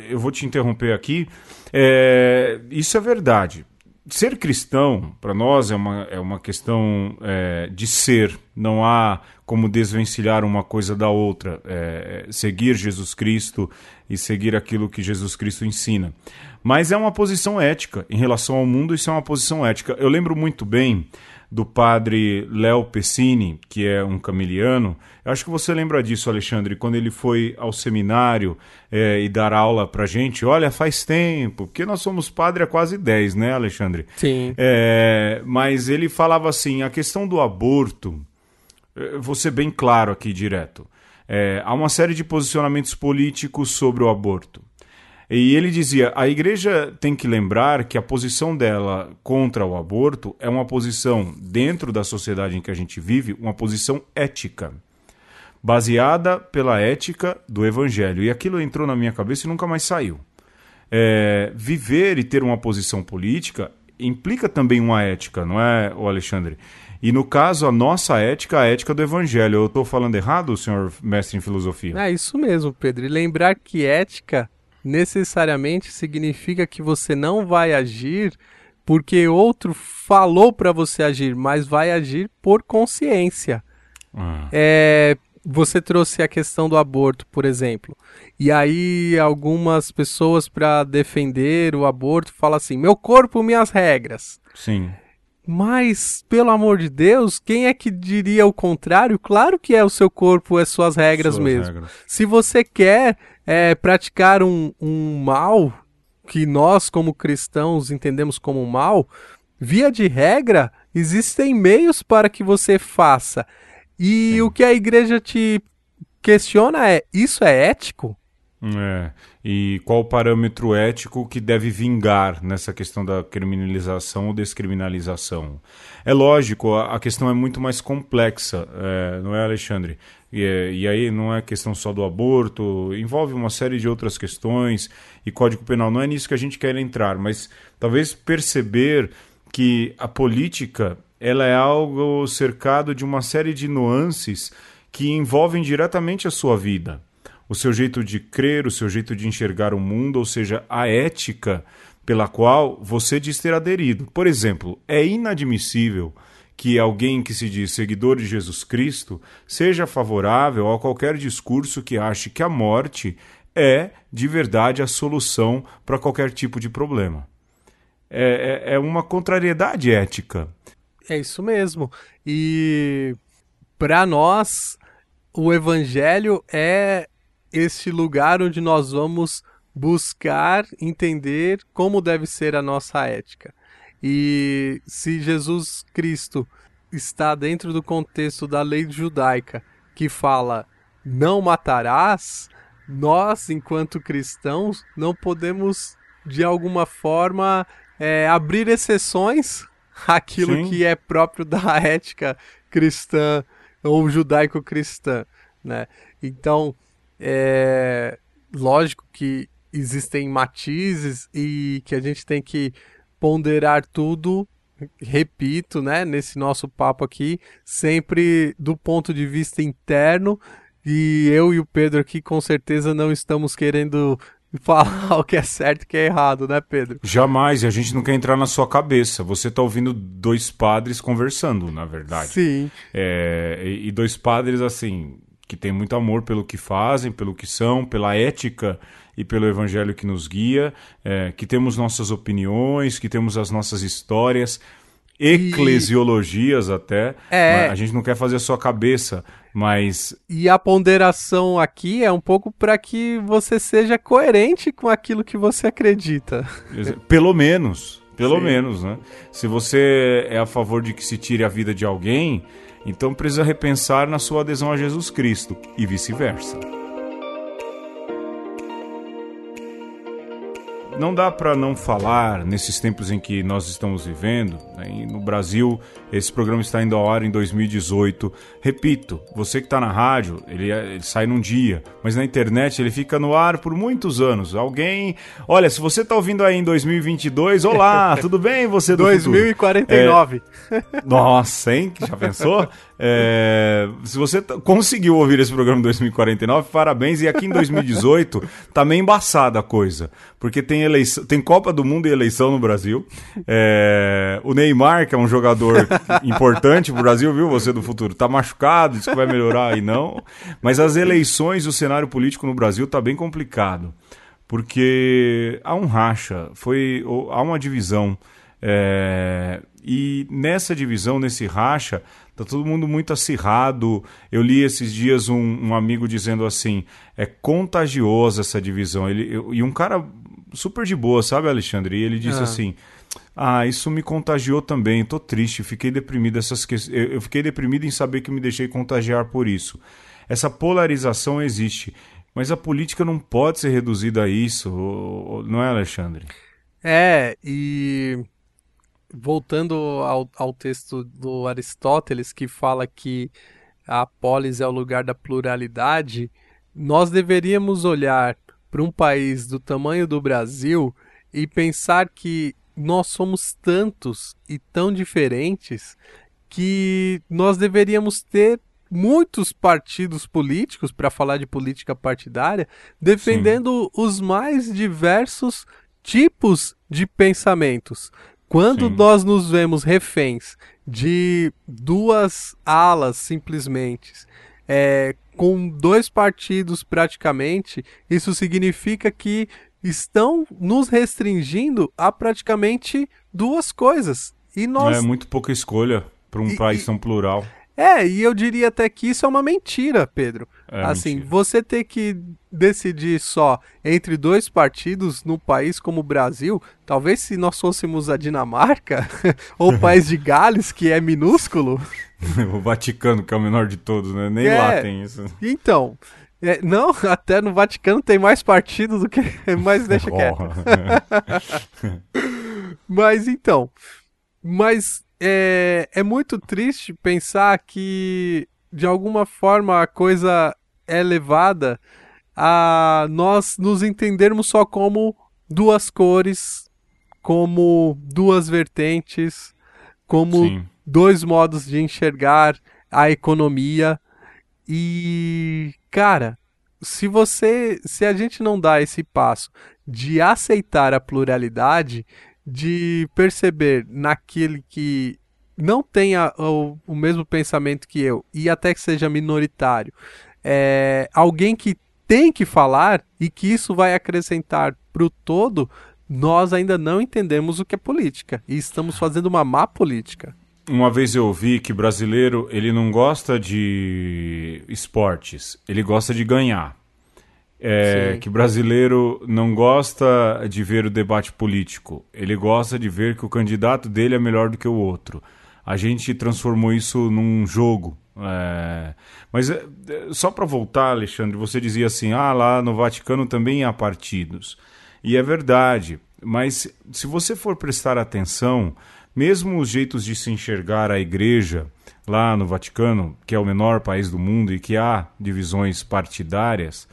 eu vou te interromper aqui. É, isso é verdade. Ser cristão, para nós, é uma, é uma questão é, de ser. Não há como desvencilhar uma coisa da outra, é, seguir Jesus Cristo e seguir aquilo que Jesus Cristo ensina. Mas é uma posição ética em relação ao mundo, isso é uma posição ética. Eu lembro muito bem do padre Léo Pessini, que é um camiliano. Eu acho que você lembra disso, Alexandre, quando ele foi ao seminário é, e dar aula pra gente. Olha, faz tempo, porque nós somos padre há quase 10, né, Alexandre? Sim. É, mas ele falava assim: a questão do aborto eh, vou ser bem claro aqui direto. É, há uma série de posicionamentos políticos sobre o aborto. E ele dizia: a igreja tem que lembrar que a posição dela contra o aborto é uma posição, dentro da sociedade em que a gente vive, uma posição ética, baseada pela ética do evangelho. E aquilo entrou na minha cabeça e nunca mais saiu. É, viver e ter uma posição política implica também uma ética, não é, Alexandre? E no caso, a nossa ética, a ética do evangelho. Eu estou falando errado, senhor mestre em filosofia? É isso mesmo, Pedro. E lembrar que ética necessariamente significa que você não vai agir porque outro falou para você agir, mas vai agir por consciência. Ah. É, você trouxe a questão do aborto, por exemplo. E aí algumas pessoas para defender o aborto falam assim: "Meu corpo, minhas regras". Sim. Mas, pelo amor de Deus, quem é que diria o contrário? Claro que é o seu corpo, é suas regras suas mesmo. Regras. Se você quer é, praticar um, um mal que nós, como cristãos, entendemos como mal, via de regra, existem meios para que você faça. E Sim. o que a igreja te questiona é: isso é ético? É. E qual o parâmetro ético que deve vingar nessa questão da criminalização ou descriminalização? É lógico, a, questão é muito mais complexa, é, não é, Alexandre? E, é, e, aí não é questão só do aborto, envolve uma série de outras questões e Código Penal. Não é nisso que a gente quer entrar, mas talvez perceber que a política ela é algo cercado de uma série de nuances que envolvem diretamente a sua vida o seu jeito de crer, o seu jeito de enxergar o mundo, ou seja, a ética pela qual você diz ter aderido. Por exemplo, é inadmissível que alguém que se diz seguidor de Jesus Cristo seja favorável a qualquer discurso que ache que a morte é, de verdade, a solução para qualquer tipo de problema. É, é, é uma contrariedade ética. É isso mesmo. E para nós, o evangelho é este lugar onde nós vamos buscar entender como deve ser a nossa ética. E se Jesus Cristo está dentro do contexto da lei judaica, que fala não matarás, nós, enquanto cristãos, não podemos de alguma forma é, abrir exceções àquilo Sim. que é próprio da ética cristã ou judaico-cristã, né? Então, é lógico que existem matizes e que a gente tem que ponderar tudo, repito, né, nesse nosso papo aqui, sempre do ponto de vista interno. E eu e o Pedro aqui com certeza não estamos querendo falar o que é certo e o que é errado, né, Pedro? Jamais, e a gente não quer entrar na sua cabeça. Você está ouvindo dois padres conversando, na verdade. Sim. É, e dois padres, assim, que têm muito amor pelo que fazem, pelo que são, pela ética e pelo Evangelho que nos guia, é, que temos nossas opiniões, que temos as nossas histórias, eclesiologias e... até. É. A gente não quer fazer a sua cabeça, mas. E a ponderação aqui é um pouco para que você seja coerente com aquilo que você acredita. Pelo menos. Pelo Sim. menos, né? Se você é a favor de que se tire a vida de alguém, então precisa repensar na sua adesão a Jesus Cristo e vice-versa. Não dá para não falar nesses tempos em que nós estamos vivendo. Né? No Brasil, esse programa está indo ao ar em 2018. Repito, você que está na rádio, ele, é, ele, sai num dia, mas na internet ele fica no ar por muitos anos. Alguém, olha, se você está ouvindo aí em 2022, olá, tudo bem você do 2049. É... Nossa, hein? Já pensou? É, se você conseguiu ouvir esse programa em 2049, parabéns. E aqui em 2018 tá meio embaçada a coisa. Porque tem eleição, tem Copa do Mundo e eleição no Brasil. É, o Neymar, que é um jogador importante pro Brasil, viu? Você do futuro, tá machucado, diz que vai melhorar e não. Mas as eleições, o cenário político no Brasil tá bem complicado. Porque há um racha, foi, há uma divisão. É, e nessa divisão, nesse racha, Tá todo mundo muito acirrado. Eu li esses dias um, um amigo dizendo assim: é contagiosa essa divisão. Ele, eu, e um cara super de boa, sabe, Alexandre? E ele disse ah. assim: Ah, isso me contagiou também. Tô triste, fiquei deprimido. Essas que... Eu fiquei deprimido em saber que me deixei contagiar por isso. Essa polarização existe. Mas a política não pode ser reduzida a isso, não é, Alexandre? É, e voltando ao, ao texto do Aristóteles, que fala que a polis é o lugar da pluralidade, nós deveríamos olhar para um país do tamanho do Brasil e pensar que nós somos tantos e tão diferentes que nós deveríamos ter muitos partidos políticos, para falar de política partidária, defendendo Sim. os mais diversos tipos de pensamentos. Quando Sim. nós nos vemos reféns de duas alas simplesmente, é, com dois partidos praticamente, isso significa que estão nos restringindo a praticamente duas coisas. E nós... É muito pouca escolha para um e, país tão plural. É, e eu diria até que isso é uma mentira, Pedro. É assim, mentira. você ter que decidir só entre dois partidos num país como o Brasil, talvez se nós fôssemos a Dinamarca ou o país de Gales, que é minúsculo. o Vaticano, que é o menor de todos, né? Nem é, lá tem isso. Então, é, não, até no Vaticano tem mais partidos do que. Mas deixa quieto. mas então. Mas é, é muito triste pensar que, de alguma forma, a coisa é levada a nós nos entendermos só como duas cores, como duas vertentes, como Sim. dois modos de enxergar a economia. E, cara, se você, se a gente não dá esse passo de aceitar a pluralidade, de perceber naquele que não tenha o, o mesmo pensamento que eu e até que seja minoritário, é, alguém que tem que falar e que isso vai acrescentar para o todo, nós ainda não entendemos o que é política e estamos fazendo uma má política. Uma vez eu ouvi que brasileiro ele não gosta de esportes, ele gosta de ganhar. É, que brasileiro não gosta de ver o debate político. Ele gosta de ver que o candidato dele é melhor do que o outro. A gente transformou isso num jogo. É... Mas é, só para voltar, Alexandre, você dizia assim: ah, lá no Vaticano também há partidos. E é verdade. Mas se você for prestar atenção, mesmo os jeitos de se enxergar a igreja lá no Vaticano, que é o menor país do mundo e que há divisões partidárias,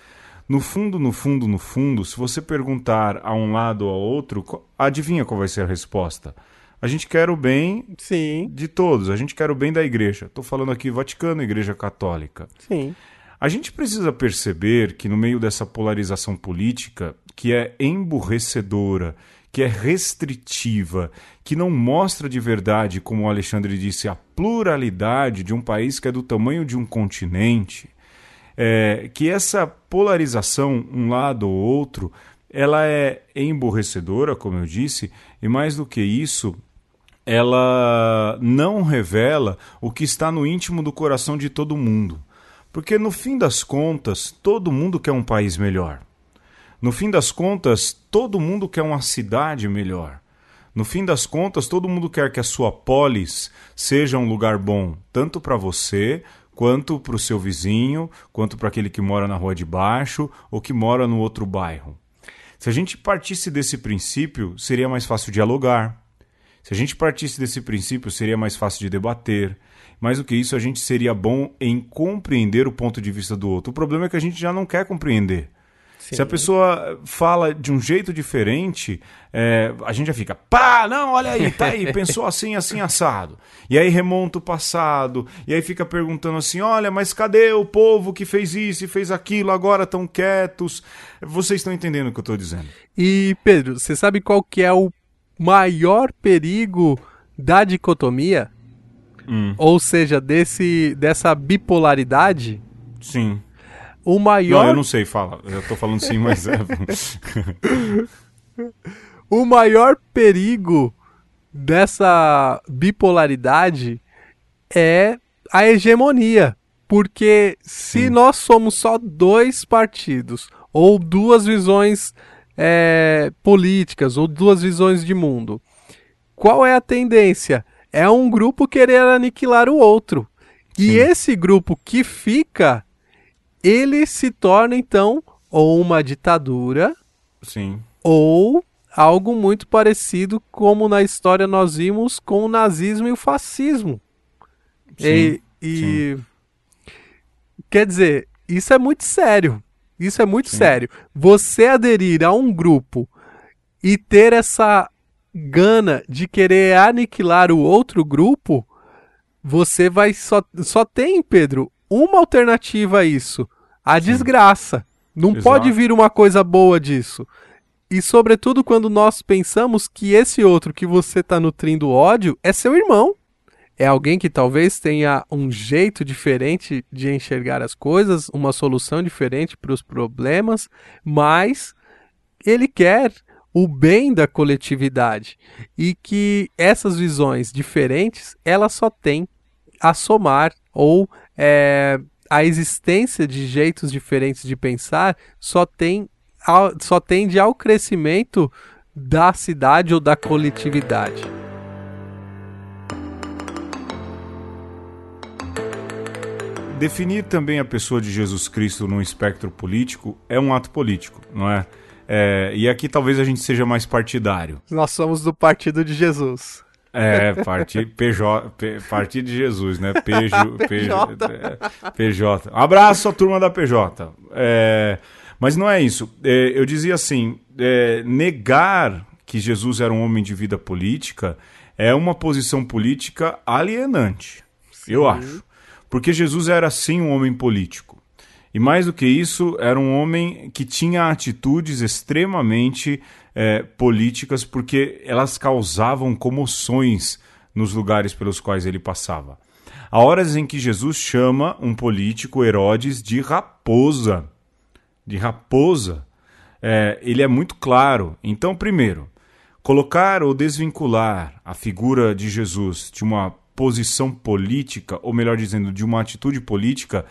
no fundo, no fundo, no fundo, se você perguntar a um lado ou ao outro, adivinha qual vai ser a resposta? A gente quer o bem Sim. de todos, a gente quer o bem da igreja. Estou falando aqui Vaticano, Igreja Católica. Sim. A gente precisa perceber que no meio dessa polarização política, que é emburrecedora, que é restritiva, que não mostra de verdade, como o Alexandre disse, a pluralidade de um país que é do tamanho de um continente, é, que essa polarização, um lado ou outro, ela é emborrecedora, como eu disse, e mais do que isso, ela não revela o que está no íntimo do coração de todo mundo. Porque no fim das contas, todo mundo quer um país melhor. No fim das contas, todo mundo quer uma cidade melhor. No fim das contas, todo mundo quer que a sua polis seja um lugar bom, tanto para você, quanto para o seu vizinho, quanto para aquele que mora na rua de baixo ou que mora no outro bairro. Se a gente partisse desse princípio, seria mais fácil dialogar. Se a gente partisse desse princípio, seria mais fácil de debater. Mais do que isso, a gente seria bom em compreender o ponto de vista do outro. O problema é que a gente já não quer compreender. Sim. Se a pessoa fala de um jeito diferente, é, a gente já fica, pá, não, olha aí, tá aí, pensou assim, assim, assado. E aí remonta o passado, e aí fica perguntando assim: olha, mas cadê o povo que fez isso e fez aquilo, agora estão quietos? Vocês estão entendendo o que eu estou dizendo. E, Pedro, você sabe qual que é o maior perigo da dicotomia? Hum. Ou seja, desse, dessa bipolaridade? Sim. O maior. Não, eu não sei, fala. Eu tô falando sim, mas é. o maior perigo dessa bipolaridade é a hegemonia. Porque se sim. nós somos só dois partidos, ou duas visões é, políticas, ou duas visões de mundo, qual é a tendência? É um grupo querer aniquilar o outro. E Sim. esse grupo que fica ele se torna então ou uma ditadura, sim, ou algo muito parecido como na história nós vimos com o nazismo e o fascismo. Sim, e, e sim. quer dizer, isso é muito sério. Isso é muito sim. sério. Você aderir a um grupo e ter essa gana de querer aniquilar o outro grupo, você vai só só tem, Pedro, uma alternativa a isso: a Sim. desgraça. Não Exato. pode vir uma coisa boa disso. E sobretudo quando nós pensamos que esse outro que você está nutrindo ódio é seu irmão. É alguém que talvez tenha um jeito diferente de enxergar as coisas, uma solução diferente para os problemas, mas ele quer o bem da coletividade e que essas visões diferentes elas só têm a somar ou é, a existência de jeitos diferentes de pensar só tem só tende ao crescimento da cidade ou da coletividade. Definir também a pessoa de Jesus Cristo num espectro político é um ato político, não é? é e aqui talvez a gente seja mais partidário. Nós somos do partido de Jesus. É, partido PJ, P, partido de Jesus, né? PJ, PJ. PJ. Abraço à turma da PJ. É, mas não é isso. É, eu dizia assim: é, negar que Jesus era um homem de vida política é uma posição política alienante. Sim. Eu acho. Porque Jesus era sim um homem político. E mais do que isso, era um homem que tinha atitudes extremamente é, políticas porque elas causavam comoções nos lugares pelos quais ele passava. Há horas em que Jesus chama um político, Herodes, de raposa. De raposa. É, ele é muito claro. Então, primeiro, colocar ou desvincular a figura de Jesus de uma posição política, ou melhor dizendo, de uma atitude política,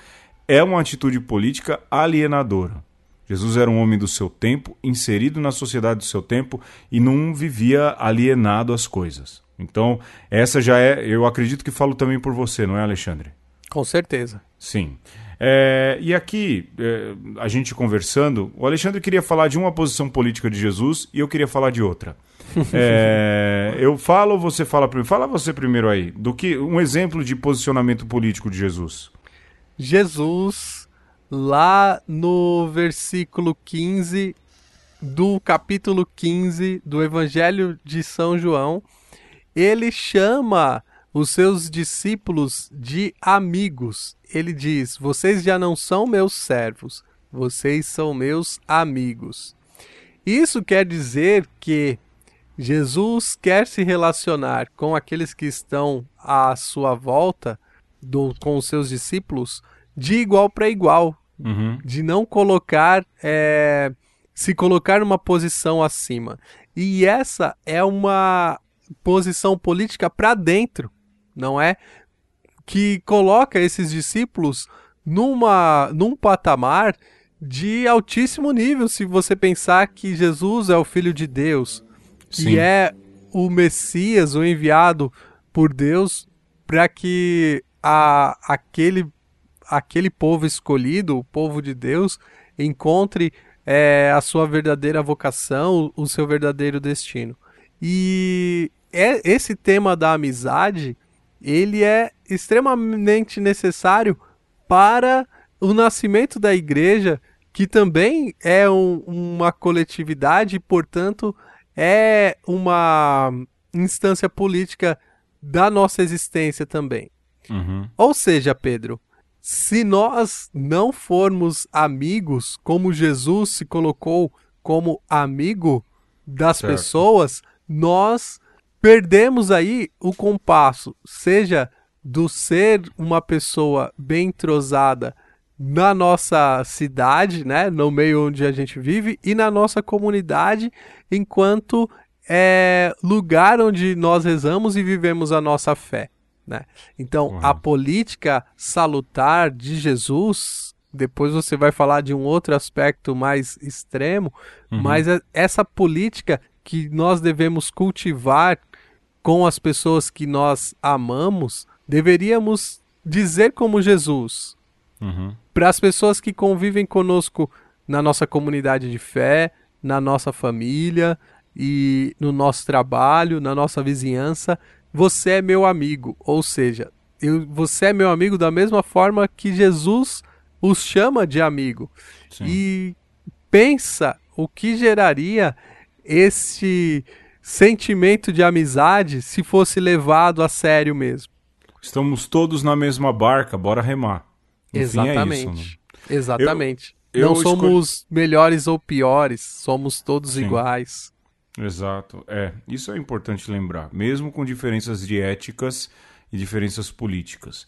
é uma atitude política alienadora. Jesus era um homem do seu tempo, inserido na sociedade do seu tempo e não vivia alienado às coisas. Então, essa já é, eu acredito que falo também por você, não é, Alexandre? Com certeza. Sim. É, e aqui, é, a gente conversando, o Alexandre queria falar de uma posição política de Jesus e eu queria falar de outra. É, eu falo ou você fala primeiro? Fala você primeiro aí. Do que um exemplo de posicionamento político de Jesus. Jesus, lá no versículo 15 do capítulo 15 do Evangelho de São João, ele chama os seus discípulos de amigos. Ele diz: Vocês já não são meus servos, vocês são meus amigos. Isso quer dizer que Jesus quer se relacionar com aqueles que estão à sua volta, do, com os seus discípulos, de igual para igual, uhum. de não colocar, é, se colocar numa posição acima. E essa é uma posição política para dentro, não é? Que coloca esses discípulos numa, num patamar de altíssimo nível, se você pensar que Jesus é o Filho de Deus, que é o Messias, o enviado por Deus, para que a, aquele, aquele povo escolhido, o povo de Deus, encontre é, a sua verdadeira vocação, o seu verdadeiro destino. E é, esse tema da amizade, ele é extremamente necessário para o nascimento da igreja, que também é um, uma coletividade e, portanto, é uma instância política da nossa existência também. Uhum. Ou seja, Pedro, se nós não formos amigos, como Jesus se colocou como amigo das certo. pessoas, nós perdemos aí o compasso, seja do ser uma pessoa bem entrosada na nossa cidade, né, no meio onde a gente vive e na nossa comunidade, enquanto é lugar onde nós rezamos e vivemos a nossa fé, né? Então, uhum. a política salutar de Jesus, depois você vai falar de um outro aspecto mais extremo, uhum. mas é essa política que nós devemos cultivar com as pessoas que nós amamos, deveríamos dizer como Jesus. Uhum. Para as pessoas que convivem conosco na nossa comunidade de fé, na nossa família e no nosso trabalho, na nossa vizinhança, você é meu amigo. Ou seja, eu, você é meu amigo da mesma forma que Jesus os chama de amigo. Sim. E pensa o que geraria esse sentimento de amizade se fosse levado a sério mesmo. Estamos todos na mesma barca, bora remar. No Exatamente. É isso, né? Exatamente. Eu, Não somos melhores ou piores, somos todos Sim. iguais. Exato. É, isso é importante lembrar, mesmo com diferenças de éticas e diferenças políticas.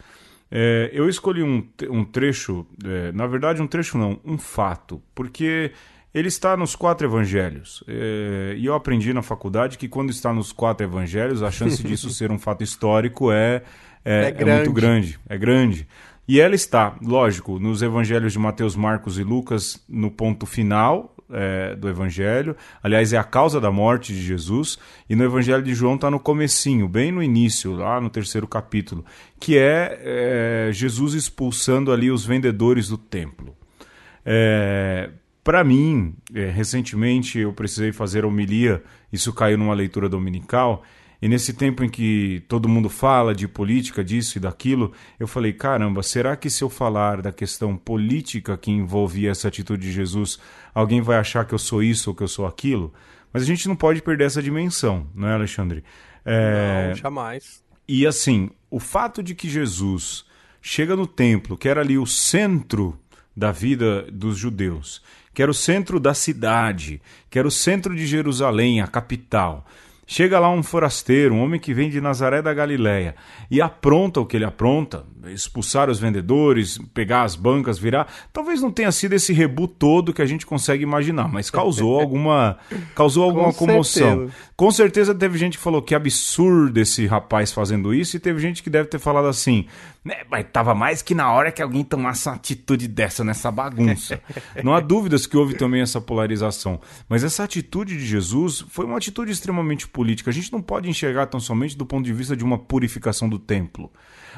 É, eu escolhi um, um trecho, é, na verdade, um trecho não, um fato, porque ele está nos quatro evangelhos. É, e eu aprendi na faculdade que quando está nos quatro evangelhos, a chance disso ser um fato histórico é, é, é, é muito grande. É grande. E ela está, lógico, nos evangelhos de Mateus, Marcos e Lucas, no ponto final é, do evangelho. Aliás, é a causa da morte de Jesus. E no evangelho de João está no comecinho, bem no início, lá no terceiro capítulo, que é, é Jesus expulsando ali os vendedores do templo. É, para mim, é, recentemente eu precisei fazer homilia, isso caiu numa leitura dominical, e nesse tempo em que todo mundo fala de política, disso e daquilo, eu falei: caramba, será que se eu falar da questão política que envolvia essa atitude de Jesus, alguém vai achar que eu sou isso ou que eu sou aquilo? Mas a gente não pode perder essa dimensão, não é, Alexandre? É... Não, jamais. E assim, o fato de que Jesus chega no templo, que era ali o centro da vida dos judeus, que era o centro da cidade, que era o centro de Jerusalém, a capital. Chega lá um forasteiro, um homem que vem de Nazaré da Galiléia, e apronta o que ele apronta, expulsar os vendedores, pegar as bancas, virar. Talvez não tenha sido esse rebu todo que a gente consegue imaginar, mas causou alguma, causou alguma Com comoção. Certeza. Com certeza teve gente que falou que absurdo esse rapaz fazendo isso, e teve gente que deve ter falado assim: Né? Mas tava mais que na hora que alguém tomasse uma atitude dessa nessa bagunça. Não há dúvidas que houve também essa polarização. Mas essa atitude de Jesus foi uma atitude extremamente política. A gente não pode enxergar tão somente do ponto de vista de uma purificação do templo.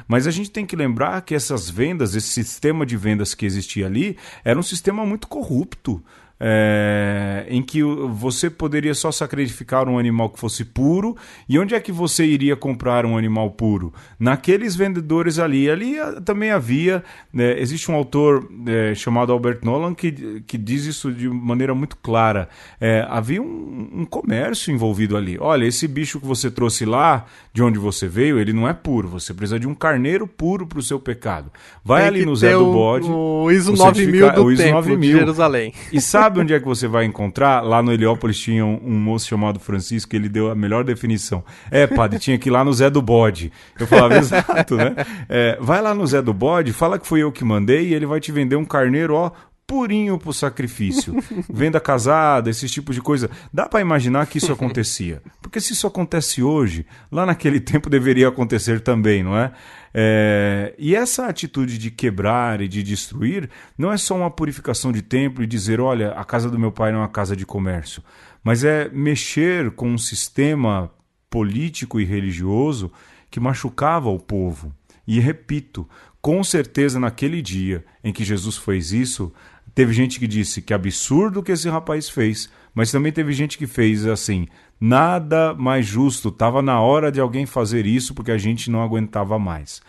Mas a gente tem que lembrar que essas vendas, esse sistema de vendas que existia ali, era um sistema muito corrupto é, em que você poderia só sacrificar um animal que fosse puro. E onde é que você iria comprar um animal puro? Naqueles vendedores ali. Ali ah, também havia. É, existe um autor é, chamado Albert Nolan que, que diz isso de maneira muito clara. É, havia um, um, comércio envolvido ali. Olha, esse bicho que você trouxe lá, de onde você veio, ele não é puro. Você precisa de um carneiro puro para o seu pecado. Vai Tem ali no Zé do Bode. O ISO 9000 do o ISO 9000. de Jerusalém. E sabe Sabe onde é que você vai encontrar? Lá no Heliópolis tinha um, um moço chamado Francisco, ele deu a melhor definição. É, padre, tinha que ir lá no Zé do Bode. Eu falava, exato, né? É, vai lá no Zé do Bode, fala que foi eu que mandei e ele vai te vender um carneiro, ó, purinho pro sacrifício. Venda casada, esses tipos de coisa. Dá para imaginar que isso acontecia. Porque se isso acontece hoje, lá naquele tempo deveria acontecer também, não é? É, e essa atitude de quebrar e de destruir não é só uma purificação de templo e dizer, olha, a casa do meu pai não é uma casa de comércio, mas é mexer com um sistema político e religioso que machucava o povo. E repito, com certeza naquele dia em que Jesus fez isso, teve gente que disse que absurdo que esse rapaz fez, mas também teve gente que fez assim: nada mais justo, estava na hora de alguém fazer isso porque a gente não aguentava mais.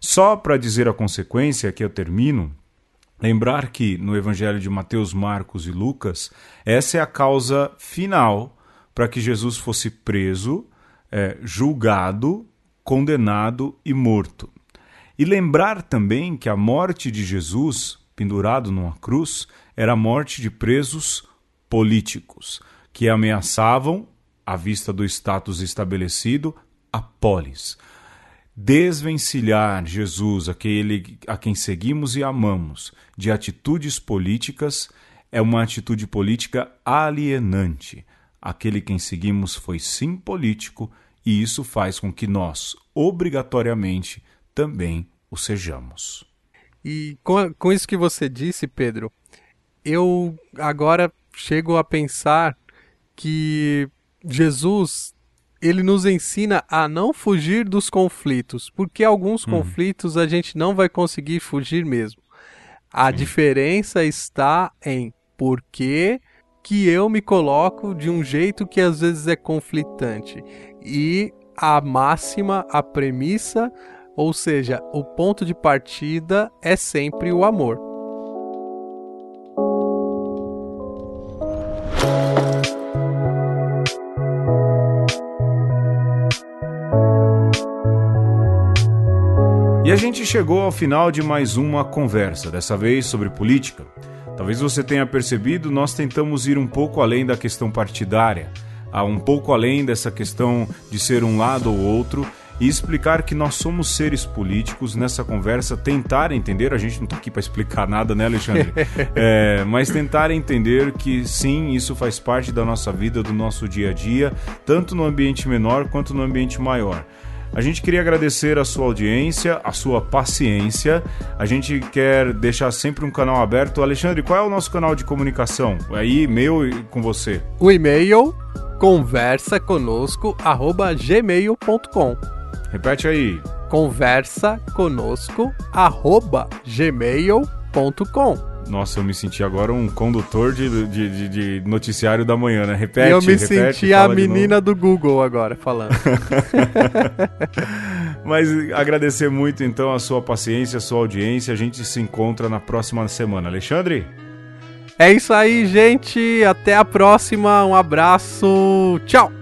Só para dizer a consequência, que eu termino, lembrar que no Evangelho de Mateus, Marcos e Lucas, essa é a causa final para que Jesus fosse preso, é, julgado, condenado e morto. E lembrar também que a morte de Jesus, pendurado numa cruz, era a morte de presos políticos que ameaçavam, à vista do status estabelecido, a polis. Desvencilhar Jesus, aquele a quem seguimos e amamos, de atitudes políticas é uma atitude política alienante. Aquele quem seguimos foi sim político e isso faz com que nós, obrigatoriamente, também o sejamos. E com, com isso que você disse, Pedro, eu agora chego a pensar que Jesus ele nos ensina a não fugir dos conflitos, porque alguns uhum. conflitos a gente não vai conseguir fugir mesmo. A Sim. diferença está em por que, que eu me coloco de um jeito que às vezes é conflitante. E a máxima, a premissa, ou seja, o ponto de partida é sempre o amor. A gente chegou ao final de mais uma conversa, dessa vez sobre política. Talvez você tenha percebido, nós tentamos ir um pouco além da questão partidária, a um pouco além dessa questão de ser um lado ou outro e explicar que nós somos seres políticos nessa conversa, tentar entender, a gente não está aqui para explicar nada, né, Alexandre? é, mas tentar entender que sim, isso faz parte da nossa vida, do nosso dia a dia, tanto no ambiente menor quanto no ambiente maior. A gente queria agradecer a sua audiência, a sua paciência. A gente quer deixar sempre um canal aberto. Alexandre, qual é o nosso canal de comunicação? Aí, e-mail com você. O e-mail conversa conosco gmail.com. Repete aí. Conversa conosco gmail.com. Nossa, eu me senti agora um condutor de, de, de, de noticiário da manhã, né? Repete, Eu me repete, senti a menina do Google agora falando. Mas agradecer muito então a sua paciência, a sua audiência. A gente se encontra na próxima semana. Alexandre? É isso aí, gente. Até a próxima. Um abraço. Tchau.